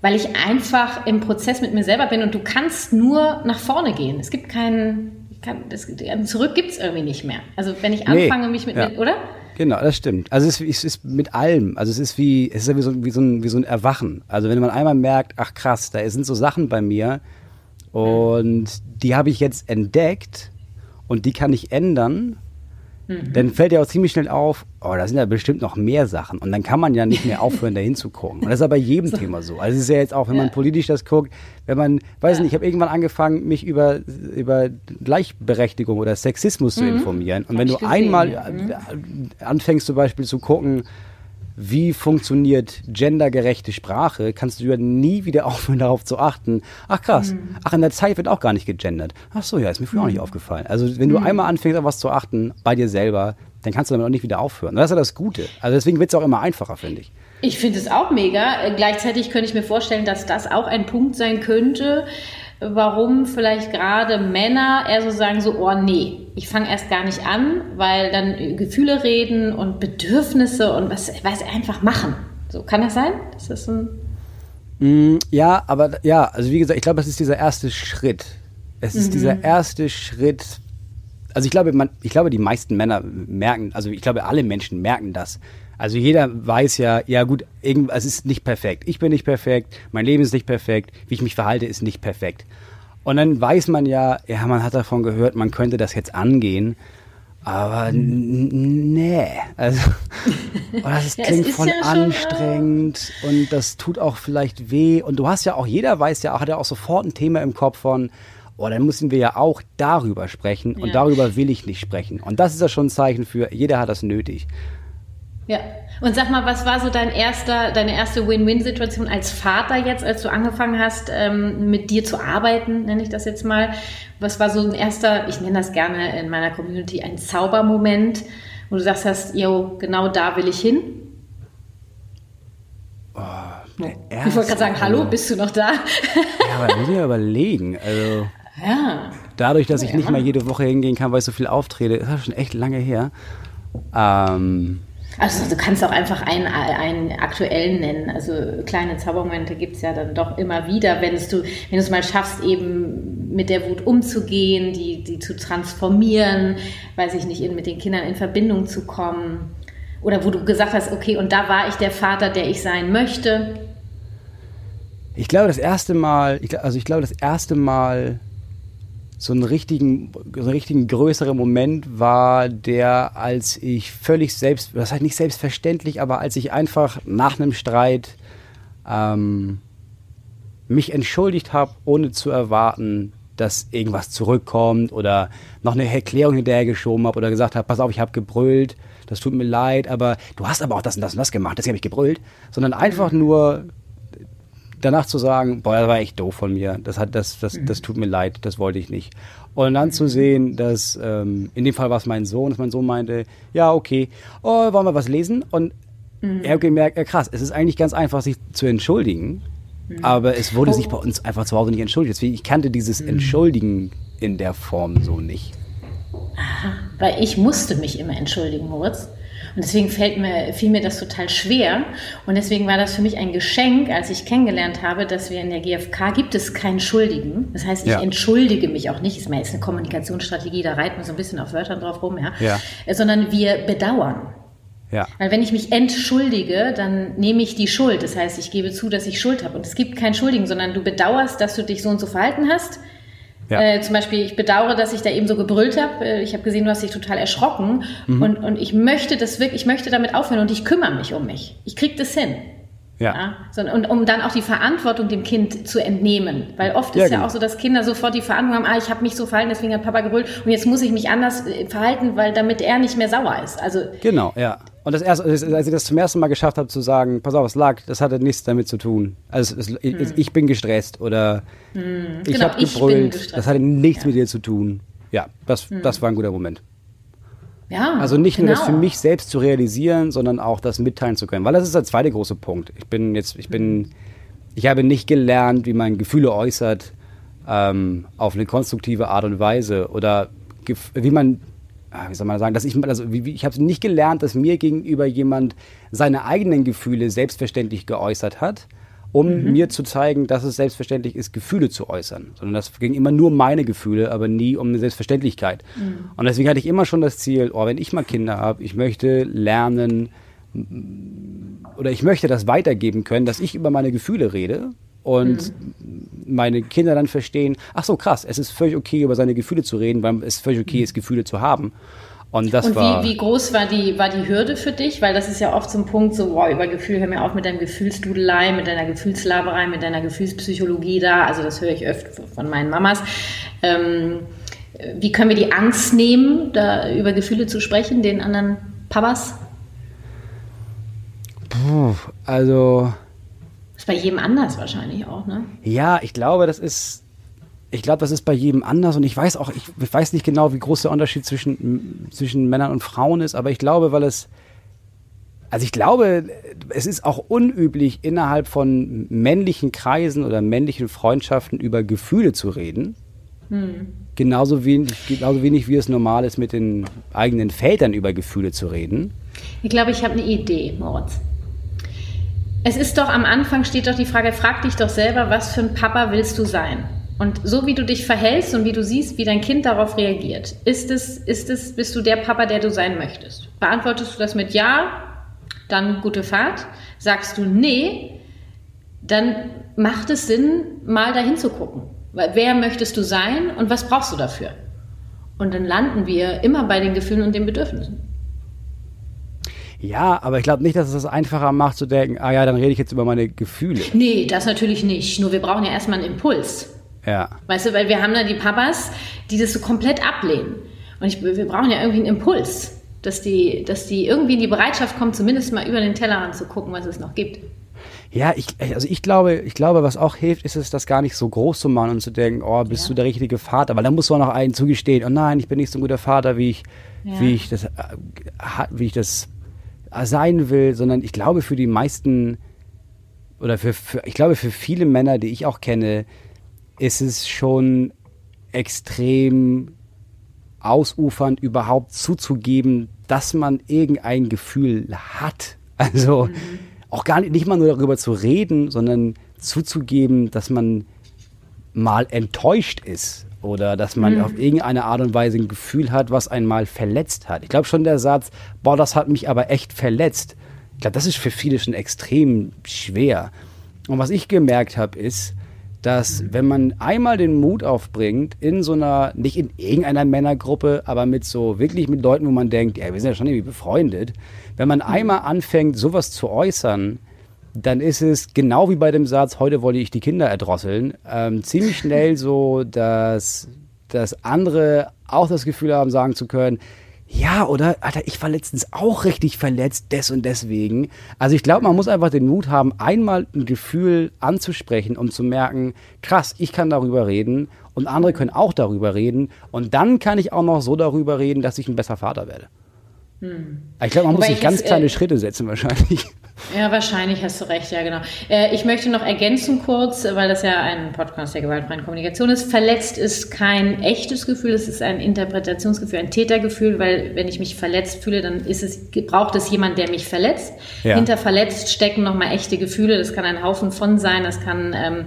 weil ich einfach im Prozess mit mir selber bin und du kannst nur nach vorne gehen. Es gibt keinen, kann, das, zurück gibt es irgendwie nicht mehr. Also wenn ich anfange, nee, mich mit, ja. mit, oder? Genau, das stimmt. Also es ist, es ist, mit allem. Also es ist wie, es ist ja wie so, wie, so ein, wie so ein Erwachen. Also wenn man einmal merkt, ach krass, da sind so Sachen bei mir und die habe ich jetzt entdeckt und die kann ich ändern Mhm. Dann fällt ja auch ziemlich schnell auf, oh, da sind ja bestimmt noch mehr Sachen. Und dann kann man ja nicht mehr aufhören, da hinzugucken. Und das ist aber bei jedem so. Thema so. Also es ist ja jetzt auch, wenn ja. man politisch das guckt, wenn man, weiß ja. nicht, ich habe irgendwann angefangen, mich über, über Gleichberechtigung oder Sexismus mhm. zu informieren. Und hab wenn du gesehen, einmal ja. Anfängst zum Beispiel zu gucken, wie funktioniert gendergerechte Sprache, kannst du ja nie wieder aufhören, darauf zu achten. Ach krass, mhm. ach in der Zeit wird auch gar nicht gegendert. Ach so, ja, ist mir früher mhm. auch nicht aufgefallen. Also wenn du mhm. einmal anfängst, auf was zu achten, bei dir selber, dann kannst du damit auch nicht wieder aufhören. das ist ja das Gute. Also deswegen wird es auch immer einfacher, finde ich. Ich finde es auch mega. Äh, gleichzeitig könnte ich mir vorstellen, dass das auch ein Punkt sein könnte, warum vielleicht gerade Männer eher so sagen, so, oh nee, ich fange erst gar nicht an, weil dann Gefühle reden und Bedürfnisse und was, was einfach machen. So, kann das sein? Das ist ein mm, ja, aber ja, also wie gesagt, ich glaube, das ist dieser erste Schritt. Es ist mhm. dieser erste Schritt. Also ich glaube, man, ich glaube, die meisten Männer merken, also ich glaube, alle Menschen merken das. Also jeder weiß ja, ja gut, es ist nicht perfekt. Ich bin nicht perfekt, mein Leben ist nicht perfekt, wie ich mich verhalte, ist nicht perfekt. Und dann weiß man ja, ja, man hat davon gehört, man könnte das jetzt angehen. Aber nee, also oh, das ist, ja, klingt voll ja anstrengend schon, äh und das tut auch vielleicht weh. Und du hast ja auch, jeder weiß ja auch, hat ja auch sofort ein Thema im Kopf von, oh, dann müssen wir ja auch darüber sprechen und darüber will ich nicht sprechen. Und das ist ja schon ein Zeichen für, jeder hat das nötig. Ja. Und sag mal, was war so dein erster, deine erste Win-Win-Situation als Vater jetzt, als du angefangen hast, ähm, mit dir zu arbeiten, nenne ich das jetzt mal? Was war so ein erster, ich nenne das gerne in meiner Community, ein Zaubermoment, wo du sagst hast, yo, genau da will ich hin? Oh, ich wollte gerade sagen, hallo, bist du noch da? ja, aber muss ich ja überlegen. Also, ja. Dadurch, dass ich ja. nicht mal jede Woche hingehen kann, weil ich so viel auftrete, ist das schon echt lange her. Ähm, also du kannst auch einfach einen, einen aktuellen nennen. Also kleine Zaubermomente gibt es ja dann doch immer wieder, wenn du, wenn es mal schaffst, eben mit der Wut umzugehen, die, die zu transformieren, weiß ich nicht, in, mit den Kindern in Verbindung zu kommen. Oder wo du gesagt hast, okay, und da war ich der Vater, der ich sein möchte. Ich glaube, das erste Mal, also ich glaube, das erste Mal so einen richtigen, so einen richtigen größeren Moment war der, als ich völlig selbst, das heißt nicht selbstverständlich, aber als ich einfach nach einem Streit ähm, mich entschuldigt habe, ohne zu erwarten, dass irgendwas zurückkommt oder noch eine Erklärung hinterhergeschoben habe oder gesagt habe, pass auf, ich habe gebrüllt, das tut mir leid, aber du hast aber auch das und das und das gemacht, deswegen habe ich gebrüllt, sondern einfach nur danach zu sagen, boah, das war echt doof von mir, das hat, das, das, das tut mir leid, das wollte ich nicht. Und dann zu sehen, dass ähm, in dem Fall war es mein Sohn, dass mein Sohn meinte, ja, okay, oh, wollen wir was lesen? Und mhm. er hat gemerkt, ja, krass, es ist eigentlich ganz einfach, sich zu entschuldigen, mhm. aber es wurde oh. sich bei uns einfach zu Hause nicht entschuldigt. Deswegen, ich kannte dieses mhm. Entschuldigen in der Form so nicht. Weil ich musste mich immer entschuldigen, Moritz. Und deswegen fällt mir, fiel mir das total schwer. Und deswegen war das für mich ein Geschenk, als ich kennengelernt habe, dass wir in der GfK gibt es keinen Schuldigen. Das heißt, ich ja. entschuldige mich auch nicht. Ist mir jetzt eine Kommunikationsstrategie, da reiten wir so ein bisschen auf Wörtern drauf rum, ja. ja. Sondern wir bedauern. Ja. Weil wenn ich mich entschuldige, dann nehme ich die Schuld. Das heißt, ich gebe zu, dass ich Schuld habe. Und es gibt kein Schuldigen, sondern du bedauerst, dass du dich so und so verhalten hast. Ja. Äh, zum Beispiel, ich bedauere, dass ich da eben so gebrüllt habe. Äh, ich habe gesehen, du hast dich total erschrocken. Mhm. Und, und ich möchte das wirklich, ich möchte damit aufhören und ich kümmere mich um mich. Ich kriege das hin. Ja. ja. Und um dann auch die Verantwortung dem Kind zu entnehmen. Weil oft ist ja, ja genau. auch so, dass Kinder sofort die Verantwortung haben, ah, ich habe mich so verhalten, deswegen hat Papa gebrüllt und jetzt muss ich mich anders äh, verhalten, weil damit er nicht mehr sauer ist. Also genau, ja. Und das erste, als ich das zum ersten Mal geschafft habe zu sagen, pass auf, es lag, das hatte nichts damit zu tun. Also es, hm. ich, bin gestresst oder hm. ich genau, habe gebrüllt, das hatte nichts ja. mit dir zu tun. Ja, das, hm. das war ein guter Moment. Ja, also nicht genau. nur das für genau. mich selbst zu realisieren, sondern auch das mitteilen zu können. Weil das ist der zweite große Punkt. Ich bin jetzt, ich bin, ich habe nicht gelernt, wie man Gefühle äußert ähm, auf eine konstruktive Art und Weise oder wie man wie soll man sagen, dass ich, also ich habe nicht gelernt, dass mir gegenüber jemand seine eigenen Gefühle selbstverständlich geäußert hat, um mhm. mir zu zeigen, dass es selbstverständlich ist, Gefühle zu äußern. Sondern das ging immer nur meine Gefühle, aber nie um eine Selbstverständlichkeit. Mhm. Und deswegen hatte ich immer schon das Ziel, oh, wenn ich mal Kinder habe, ich möchte lernen oder ich möchte das weitergeben können, dass ich über meine Gefühle rede und mhm. meine Kinder dann verstehen, ach so krass, es ist völlig okay, über seine Gefühle zu reden, weil es völlig okay ist, Gefühle zu haben. Und, das und war wie, wie groß war die, war die Hürde für dich? Weil das ist ja oft so ein Punkt, so, wow, über Gefühle, hör mir auf mit deinem Gefühlsdudelei, mit deiner Gefühlslaberei, mit deiner Gefühlspsychologie da. Also das höre ich öfter von meinen Mamas. Ähm, wie können wir die Angst nehmen, da über Gefühle zu sprechen, den anderen Papas? Puh, also ist bei jedem anders wahrscheinlich auch, ne? Ja, ich glaube, das ist, ich glaube, das ist bei jedem anders und ich weiß auch, ich weiß nicht genau, wie groß der Unterschied zwischen, zwischen Männern und Frauen ist, aber ich glaube, weil es, also ich glaube, es ist auch unüblich, innerhalb von männlichen Kreisen oder männlichen Freundschaften über Gefühle zu reden. Hm. Genauso, wenig, genauso wenig wie es normal ist, mit den eigenen Vätern über Gefühle zu reden. Ich glaube, ich habe eine Idee, Moritz. Es ist doch am Anfang steht doch die Frage, frag dich doch selber, was für ein Papa willst du sein? Und so wie du dich verhältst und wie du siehst, wie dein Kind darauf reagiert, ist es, ist es, bist du der Papa, der du sein möchtest? Beantwortest du das mit Ja, dann gute Fahrt. Sagst du Nee, dann macht es Sinn, mal dahin zu gucken. Wer möchtest du sein und was brauchst du dafür? Und dann landen wir immer bei den Gefühlen und den Bedürfnissen. Ja, aber ich glaube nicht, dass es das einfacher macht zu denken, ah ja, dann rede ich jetzt über meine Gefühle. Nee, das natürlich nicht. Nur wir brauchen ja erstmal einen Impuls. Ja. Weißt du, weil wir haben da die Papas, die das so komplett ablehnen. Und ich, wir brauchen ja irgendwie einen Impuls, dass die, dass die irgendwie in die Bereitschaft kommen, zumindest mal über den Tellerrand zu gucken, was es noch gibt. Ja, ich, also ich glaube, ich glaube, was auch hilft, ist es, das gar nicht so groß zu machen und zu denken, oh, bist ja. du der richtige Vater? Weil da muss man noch einen zugestehen, oh nein, ich bin nicht so ein guter Vater, wie ich, ja. wie ich das, äh, wie ich das sein will, sondern ich glaube für die meisten oder für, für, ich glaube für viele Männer, die ich auch kenne, ist es schon extrem ausufernd überhaupt zuzugeben, dass man irgendein Gefühl hat. Also mhm. auch gar nicht, nicht mal nur darüber zu reden, sondern zuzugeben, dass man mal enttäuscht ist oder dass man mhm. auf irgendeine Art und Weise ein Gefühl hat, was einmal verletzt hat. Ich glaube schon der Satz, boah, das hat mich aber echt verletzt. Ich glaube, das ist für viele schon extrem schwer. Und was ich gemerkt habe, ist, dass mhm. wenn man einmal den Mut aufbringt, in so einer, nicht in irgendeiner Männergruppe, aber mit so wirklich mit Leuten, wo man denkt, ja, wir sind ja schon irgendwie befreundet, wenn man mhm. einmal anfängt, sowas zu äußern, dann ist es genau wie bei dem Satz, heute wollte ich die Kinder erdrosseln, ähm, ziemlich schnell so, dass, dass andere auch das Gefühl haben, sagen zu können, ja, oder? Alter, ich war letztens auch richtig verletzt, des und deswegen. Also ich glaube, man muss einfach den Mut haben, einmal ein Gefühl anzusprechen, um zu merken, krass, ich kann darüber reden und andere können auch darüber reden. Und dann kann ich auch noch so darüber reden, dass ich ein besser Vater werde. Hm. Ich glaube, man Wobei muss sich ganz kleine äh, Schritte setzen wahrscheinlich. Ja, wahrscheinlich hast du recht, ja, genau. Äh, ich möchte noch ergänzen kurz, weil das ja ein Podcast der gewaltfreien Kommunikation ist. Verletzt ist kein echtes Gefühl, es ist ein Interpretationsgefühl, ein Tätergefühl, weil wenn ich mich verletzt fühle, dann ist es, braucht es jemand, der mich verletzt. Ja. Hinter verletzt stecken nochmal echte Gefühle. Das kann ein Haufen von sein, das kann ähm,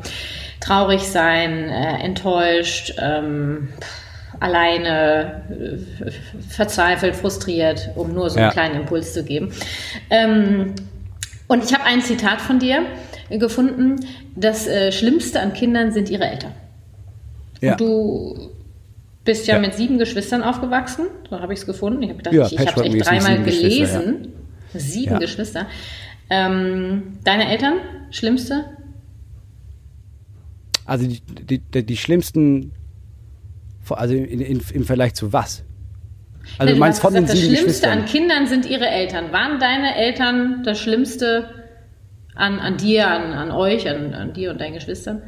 traurig sein, äh, enttäuscht, ähm, alleine, äh, verzweifelt, frustriert, um nur so einen ja. kleinen Impuls zu geben. Ähm, und ich habe ein Zitat von dir gefunden. Das äh, Schlimmste an Kindern sind ihre Eltern. Ja. Und du bist ja, ja, mit sieben Geschwistern aufgewachsen. So habe ich es gefunden. Ich habe gedacht, ja, ich, ich habe es echt dreimal gelesen. Sieben Geschwister. Ähm, deine Eltern, schlimmste? Also die, die, die schlimmsten, also in, in, im Vergleich zu was? Also du meinst von gesagt, den sieben Das Schlimmste an Kindern sind ihre Eltern. Waren deine Eltern das Schlimmste an, an dir, an, an euch, an, an dir und deinen Geschwistern?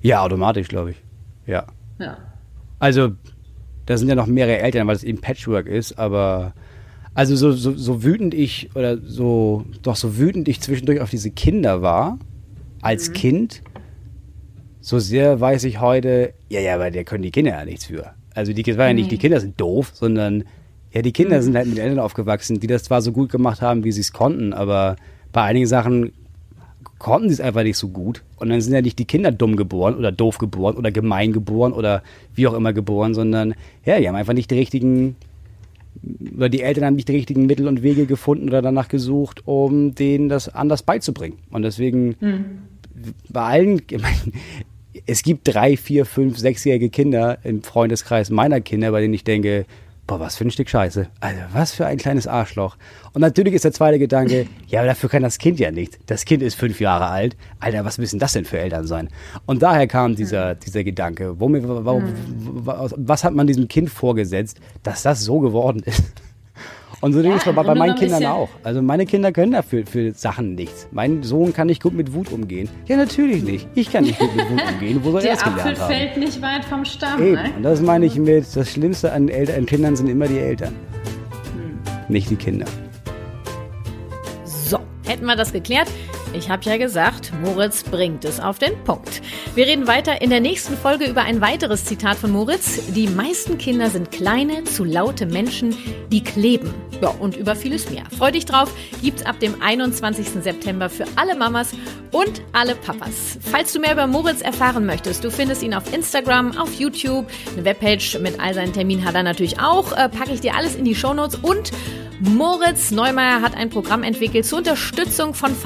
Ja, automatisch, glaube ich. Ja. Ja. Also, da sind ja noch mehrere Eltern, weil es eben Patchwork ist, aber also so, so, so wütend ich oder so, doch so wütend ich zwischendurch auf diese Kinder war, als mhm. Kind, so sehr weiß ich heute, ja, ja, aber der können die Kinder ja nichts für. Also die, war ja nicht, die Kinder sind doof, sondern ja, die Kinder mhm. sind halt mit Eltern aufgewachsen, die das zwar so gut gemacht haben, wie sie es konnten, aber bei einigen Sachen konnten sie es einfach nicht so gut. Und dann sind ja nicht die Kinder dumm geboren oder doof geboren oder gemein geboren oder wie auch immer geboren, sondern ja, die haben einfach nicht die richtigen, oder die Eltern haben nicht die richtigen Mittel und Wege gefunden oder danach gesucht, um denen das anders beizubringen. Und deswegen mhm. bei allen, es gibt drei, vier, fünf, sechsjährige Kinder im Freundeskreis meiner Kinder, bei denen ich denke, boah, was für ein Stück Scheiße. Also, was für ein kleines Arschloch. Und natürlich ist der zweite Gedanke, ja, aber dafür kann das Kind ja nicht. Das Kind ist fünf Jahre alt. Alter, was müssen das denn für Eltern sein? Und daher kam dieser, dieser Gedanke, wo mir, warum, was hat man diesem Kind vorgesetzt, dass das so geworden ist? Und so ja, ist es bei, bei meinen Kindern auch. Also meine Kinder können dafür für Sachen nichts. Mein Sohn kann nicht gut mit Wut umgehen. Ja, natürlich nicht. Ich kann nicht gut mit Wut umgehen. Wo soll er das gelernt Apfel haben? fällt nicht weit vom Stamm. Eben. Ne? Und das meine ich mit, das Schlimmste an, Eltern, an Kindern sind immer die Eltern. Hm. Nicht die Kinder. So, hätten wir das geklärt. Ich habe ja gesagt, Moritz bringt es auf den Punkt. Wir reden weiter in der nächsten Folge über ein weiteres Zitat von Moritz. Die meisten Kinder sind kleine, zu laute Menschen, die kleben. Ja, und über vieles mehr. Freu dich drauf, gibt's ab dem 21. September für alle Mamas und alle Papas. Falls du mehr über Moritz erfahren möchtest, du findest ihn auf Instagram, auf YouTube, eine Webpage mit all seinen Terminen hat er natürlich auch. Äh, packe ich dir alles in die Shownotes und Moritz Neumeier hat ein Programm entwickelt zur Unterstützung von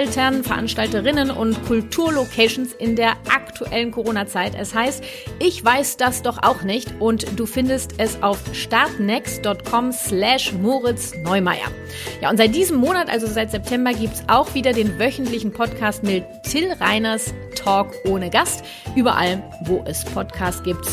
Veranstaltern, Veranstalterinnen und Kulturlocations in der aktuellen Corona-Zeit. Es heißt, ich weiß das doch auch nicht und du findest es auf startnext.com slash Moritz Neumeier. Ja, und seit diesem Monat, also seit September, gibt's auch wieder den wöchentlichen Podcast mit Till Reiners Talk ohne Gast. Überall, wo es Podcasts gibt,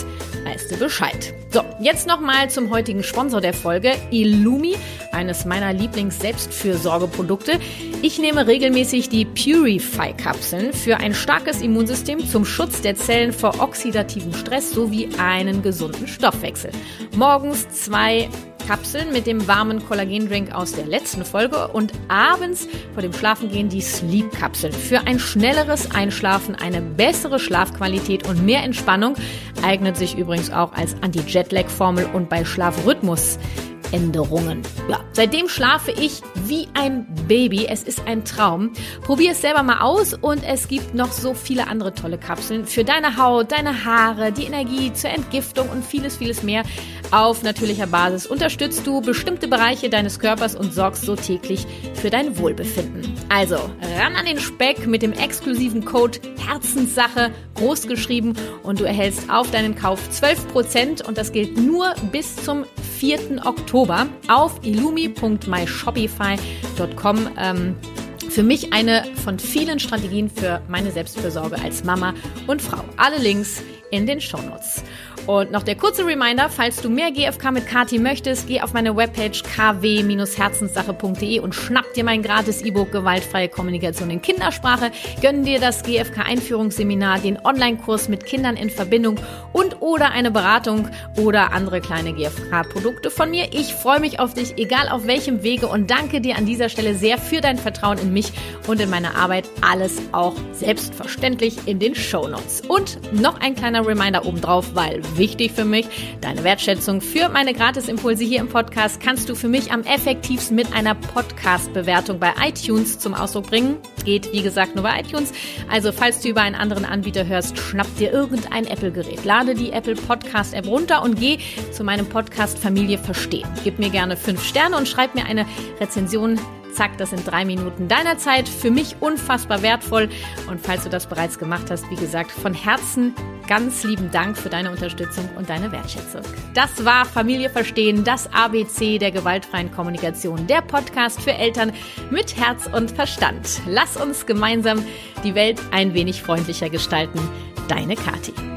weißt du Bescheid. So, jetzt nochmal zum heutigen Sponsor der Folge, Illumi, eines meiner Lieblings-Selbstfürsorgeprodukte. Ich nehme regelmäßig die Purify-Kapseln für ein starkes Immunsystem zum Schutz der Zellen vor oxidativem Stress sowie einen gesunden Stoffwechsel. Morgens zwei Kapseln mit dem warmen Kollagendrink aus der letzten Folge und abends vor dem Schlafengehen die Sleep-Kapseln. Für ein schnelleres Einschlafen, eine bessere Schlafqualität und mehr Entspannung eignet sich übrigens auch als Anti-Jetlag-Formel und bei Schlafrhythmus Änderungen. Ja, seitdem schlafe ich wie ein Baby. Es ist ein Traum. Probier es selber mal aus und es gibt noch so viele andere tolle Kapseln für deine Haut, deine Haare, die Energie zur Entgiftung und vieles, vieles mehr. Auf natürlicher Basis unterstützt du bestimmte Bereiche deines Körpers und sorgst so täglich für dein Wohlbefinden. Also ran an den Speck mit dem exklusiven Code Herzenssache großgeschrieben und du erhältst auf deinen Kauf 12% und das gilt nur bis zum 4. Oktober auf illumi.myshopify.com. Ähm, Für mich eine von vielen Strategien für meine Selbstfürsorge als Mama und Frau. Alle Links in den Shownotes. Und noch der kurze Reminder, falls du mehr GFK mit Kati möchtest, geh auf meine Webpage kw-herzenssache.de und schnapp dir mein gratis E-Book Gewaltfreie Kommunikation in Kindersprache, gönn dir das GFK Einführungsseminar, den Online-Kurs mit Kindern in Verbindung und oder eine Beratung oder andere kleine GFK-Produkte von mir. Ich freue mich auf dich, egal auf welchem Wege und danke dir an dieser Stelle sehr für dein Vertrauen in mich und in meine Arbeit. Alles auch selbstverständlich in den Show Notes. Und noch ein kleiner Reminder obendrauf, weil wichtig für mich. Deine Wertschätzung für meine Gratisimpulse hier im Podcast kannst du für mich am effektivsten mit einer Podcast-Bewertung bei iTunes zum Ausdruck bringen. Geht, wie gesagt, nur bei iTunes. Also, falls du über einen anderen Anbieter hörst, schnapp dir irgendein Apple-Gerät. Lade die Apple Podcast-App runter und geh zu meinem Podcast Familie Verstehen. Gib mir gerne fünf Sterne und schreib mir eine Rezension Zack, das sind drei Minuten deiner Zeit. Für mich unfassbar wertvoll. Und falls du das bereits gemacht hast, wie gesagt, von Herzen ganz lieben Dank für deine Unterstützung und deine Wertschätzung. Das war Familie Verstehen, das ABC der gewaltfreien Kommunikation, der Podcast für Eltern mit Herz und Verstand. Lass uns gemeinsam die Welt ein wenig freundlicher gestalten. Deine Kathi.